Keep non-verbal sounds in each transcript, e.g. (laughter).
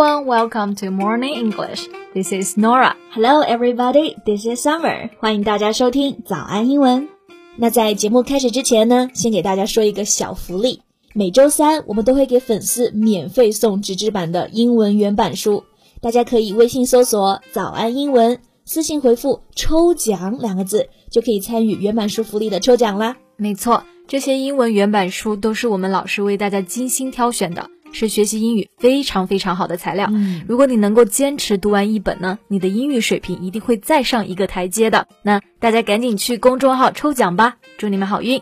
everyone, welcome to Morning English. This is Nora. Hello, everybody. This is Summer. 欢迎大家收听早安英文。那在节目开始之前呢，先给大家说一个小福利。每周三我们都会给粉丝免费送纸质版的英文原版书，大家可以微信搜索“早安英文”，私信回复“抽奖”两个字，就可以参与原版书福利的抽奖啦。没错，这些英文原版书都是我们老师为大家精心挑选的。是学习英语非常非常好的材料。嗯，如果你能够坚持读完一本呢，你的英语水平一定会再上一个台阶的。那大家赶紧去公众号抽奖吧，祝你们好运。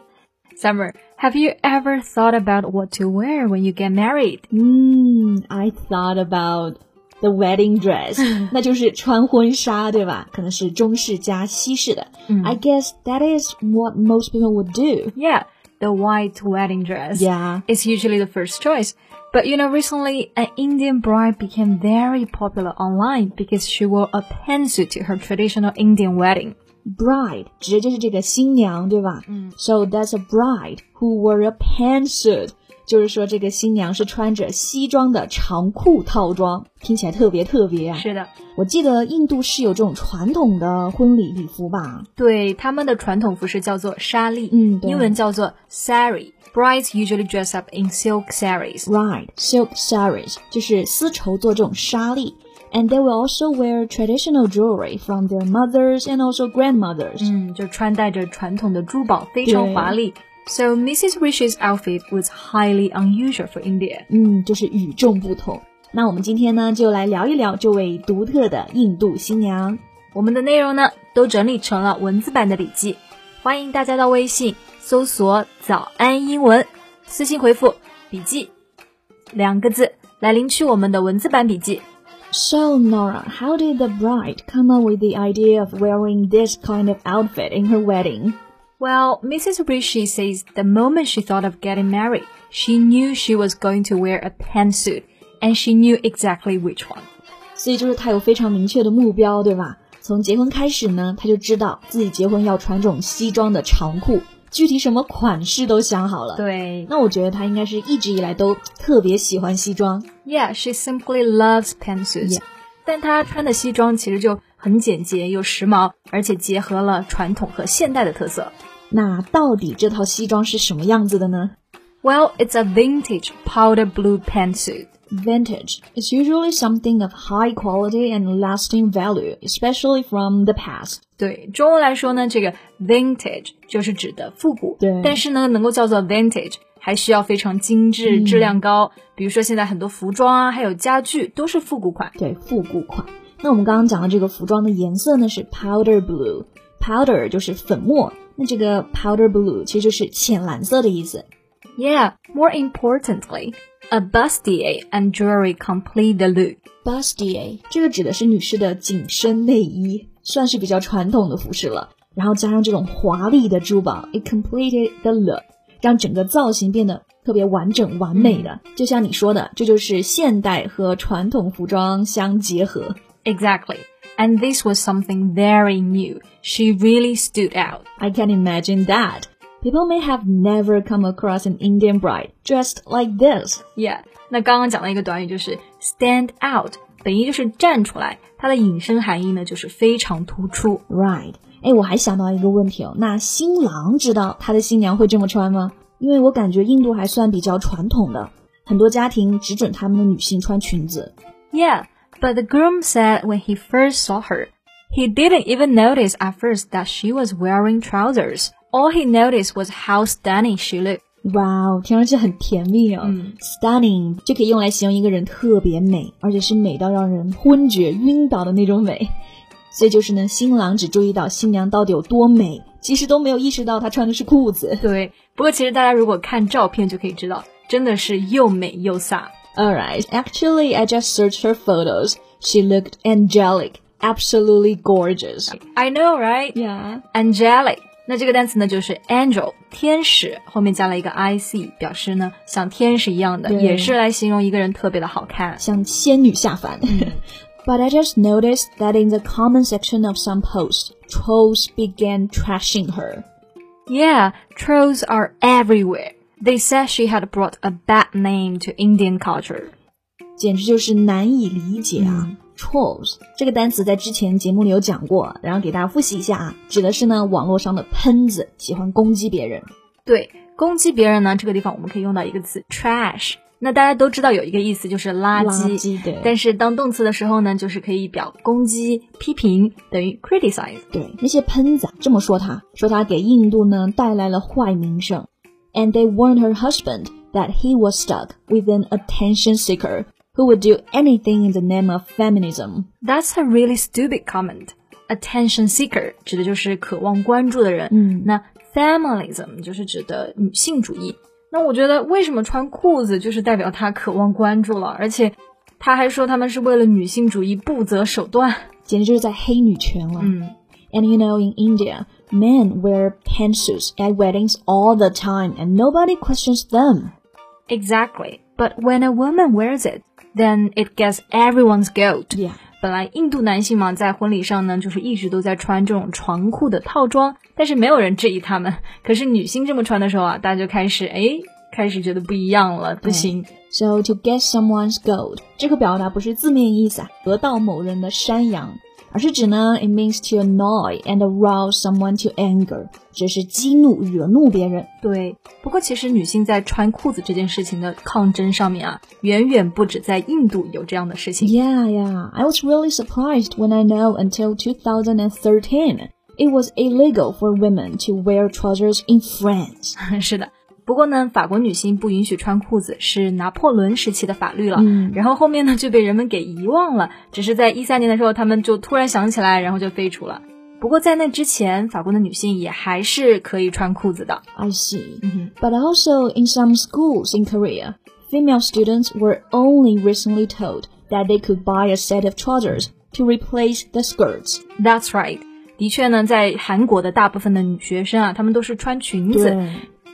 Summer, have you ever thought about what to wear when you get married? 嗯，I thought about the wedding dress，(laughs) 那就是穿婚纱，对吧？可能是中式加西式的。I guess that is what most people would do. Yeah, the white wedding dress. Yeah, it's usually the first choice. But you know, recently an Indian bride became very popular online because she wore a pantsuit to her traditional Indian wedding. Bride 指的就是这个新娘，对吧？嗯。So that's a bride who wore a pantsuit 就是说，这个新娘是穿着西装的长裤套装，听起来特别特别啊。是的，我记得印度是有这种传统的婚礼礼服吧？对，他们的传统服饰叫做纱丽，嗯，英文叫做 sari。Brides usually dress up in silk saris. Right, silk saris 就是丝绸做这种纱丽。And they will also wear traditional jewelry from their mothers and also grandmothers. 嗯，就穿戴着传统的珠宝，非常华丽。so Mrs. Rish's outfit was highly unusual for India. 嗯，就是与众不同。那我们今天呢，就来聊一聊这位独特的印度新娘。我们的内容呢，都整理成了文字版的笔记，欢迎大家到微信搜索“早安英文”，私信回复“笔记”两个字来领取我们的文字版笔记。So Nora, how did the bride come up with the idea of wearing this kind of outfit in her wedding? Well, Mrs. Rishi says the moment she thought of getting married, she knew she was going to wear a pantsuit, and she knew exactly which one. 所以就是她有非常明确的目标，对吧？从结婚开始呢，她就知道自己结婚要穿这种西装的长裤，具体什么款式都想好了。对，那我觉得她应该是一直以来都特别喜欢西装。Yeah, she simply loves pantsuits. Yeah. 但她穿的西装其实就很简洁又时髦，而且结合了传统和现代的特色。那到底这套西装是什么样子的呢？Well, it's a vintage powder blue pantsuit. Vintage is usually something of high quality and lasting value, especially from the past. 对中文来说呢，这个 vintage 就是指的复古。对，但是呢，能够叫做 vintage，还需要非常精致、质量高。比如说现在很多服装啊，还有家具都是复古款。对，复古款。那我们刚刚讲的这个服装的颜色呢是 powder blue，powder 就是粉末。那这个 powder blue 其实就是浅蓝色的意思。Yeah, more importantly, a bustier and jewelry complete the look. Bustier 这个指的是女士的紧身内衣，算是比较传统的服饰了。然后加上这种华丽的珠宝，it completed the look，让整个造型变得特别完整完美的。就像你说的，这就是现代和传统服装相结合。Exactly. And this was something very new. She really stood out. I can imagine that. People may have never come across an Indian bride dressed like this. Yeah. 那刚刚讲了一个短语就是 stand out，本意就是站出来，它的引申含义呢就是非常突出。Right。哎，我还想到一个问题哦，那新郎知道他的新娘会这么穿吗？因为我感觉印度还算比较传统的，很多家庭只准他们的女性穿裙子。Yeah。 but the groom said when he first saw her, he didn't even notice at first that she was wearing trousers. All he noticed was how stunning she looked. 哇哦，听上去很甜蜜哦。嗯，stunning 就可以用来形容一个人特别美，而且是美到让人昏厥、晕倒的那种美。所以就是呢，新郎只注意到新娘到底有多美，其实都没有意识到她穿的是裤子。对，不过其实大家如果看照片就可以知道，真的是又美又飒。 Alright, actually, I just searched her photos. She looked angelic, absolutely gorgeous. I know, right? Yeah. Angelic. 那这个单词呢，就是 angel 天使，后面加了一个 i c，表示呢像天使一样的，也是来形容一个人特别的好看，像仙女下凡。But I (laughs) just noticed that in the comment section of some posts, trolls began trashing her. Yeah, trolls are everywhere. They said she had brought a bad name to Indian culture. 简直就是难以理解啊。Trolls 这个单词在之前节目里有讲过，然后给大家复习一下啊，指的是呢网络上的喷子，喜欢攻击别人。对，攻击别人呢，这个地方我们可以用到一个词 trash。那大家都知道有一个意思就是垃圾，对。但是当动词的时候呢，就是可以表攻击、批评，等于 criticize。对，那些喷子这么说他，说他给印度呢带来了坏名声。And they warned her husband that he was stuck with an attention seeker who would do anything in the name of feminism. That's a really stupid comment. Attention seeker 指的就是渴望关注的人。嗯，那 feminism 就是指的女性主义。那我觉得为什么穿裤子就是代表他渴望关注了，而且他还说他们是为了女性主义不择手段，简直就是在黑女权了。嗯，And you know in India, men wear pantsuits at weddings all the time, and nobody questions them. Exactly, but when a woman wears it, then it gets everyone's goat. Yeah. 本来印度男性嘛，在婚礼上呢，就是一直都在穿这种长裤的套装，但是没有人质疑他们。可是女性这么穿的时候啊，大家就开始哎，开始觉得不一样了，不行。So to get someone's gold，这个表达不是字面意思啊，得到某人的山羊。 而是指呢，it means to annoy and arouse someone to anger，这是激怒、惹怒别人。对，不过其实女性在穿裤子这件事情的抗争上面啊，远远不止在印度有这样的事情。Yeah, yeah. I was really surprised when I know until 2013 it was illegal for women to wear trousers in France. (laughs) 是的。 不过呢，法国女性不允许穿裤子是拿破仑时期的法律了。嗯，然后后面呢就被人们给遗忘了，只是在一三年的时候，他们就突然想起来，然后就废除了。不过在那之前，法国的女性也还是可以穿裤子的。I see. But also in some schools in Korea, female students were only recently told that they could buy a set of trousers to replace the skirts. That's right. 的确呢，在韩国的大部分的女学生啊，她们都是穿裙子。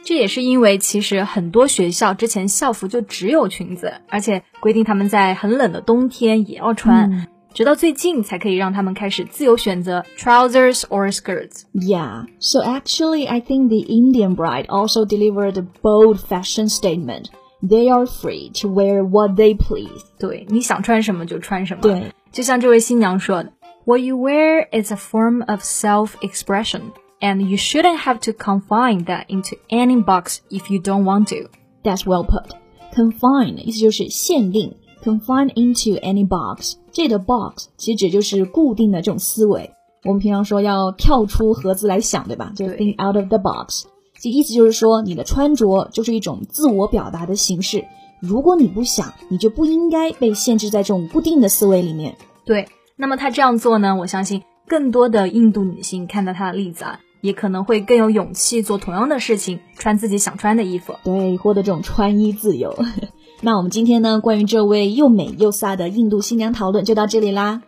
这也是因为，其实很多学校之前校服就只有裙子，而且规定他们在很冷的冬天也要穿，嗯、直到最近才可以让他们开始自由选择 trousers or skirts. Yeah, so actually, I think the Indian bride also delivered a bold fashion statement. They are free to wear what they please. 对，你想穿什么就穿什么。对，就像这位新娘说的，What you wear is a form of self-expression And you shouldn't have to confine that into any box if you don't want to. That's well put. Confine 意思就是限定，confine into any box。这里的 box 其实指就是固定的这种思维。我们平常说要跳出盒子来想，对吧？就 think out of the box。这意思就是说，你的穿着就是一种自我表达的形式。如果你不想，你就不应该被限制在这种固定的思维里面。对，那么他这样做呢？我相信更多的印度女性看到他的例子啊。也可能会更有勇气做同样的事情，穿自己想穿的衣服，对，获得这种穿衣自由。(laughs) 那我们今天呢，关于这位又美又飒的印度新娘讨论就到这里啦。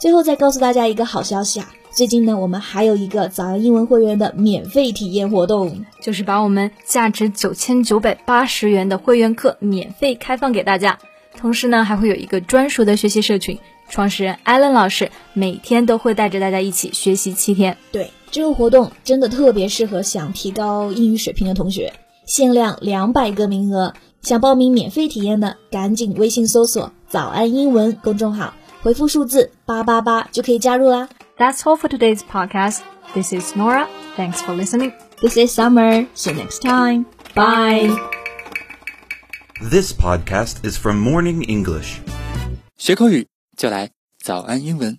最后再告诉大家一个好消息啊，最近呢，我们还有一个早安英文会员的免费体验活动，就是把我们价值九千九百八十元的会员课免费开放给大家，同时呢，还会有一个专属的学习社群，创始人艾伦老师每天都会带着大家一起学习七天。对。这个活动真的特别适合想提高英语水平的同学，限量两百个名额。想报名免费体验的，赶紧微信搜索“早安英文”公众号，回复数字八八八就可以加入啦。That's all for today's podcast. This is Nora. Thanks for listening. This is Summer. See you next time. Bye. This podcast is from Morning English. 学口语就来早安英文。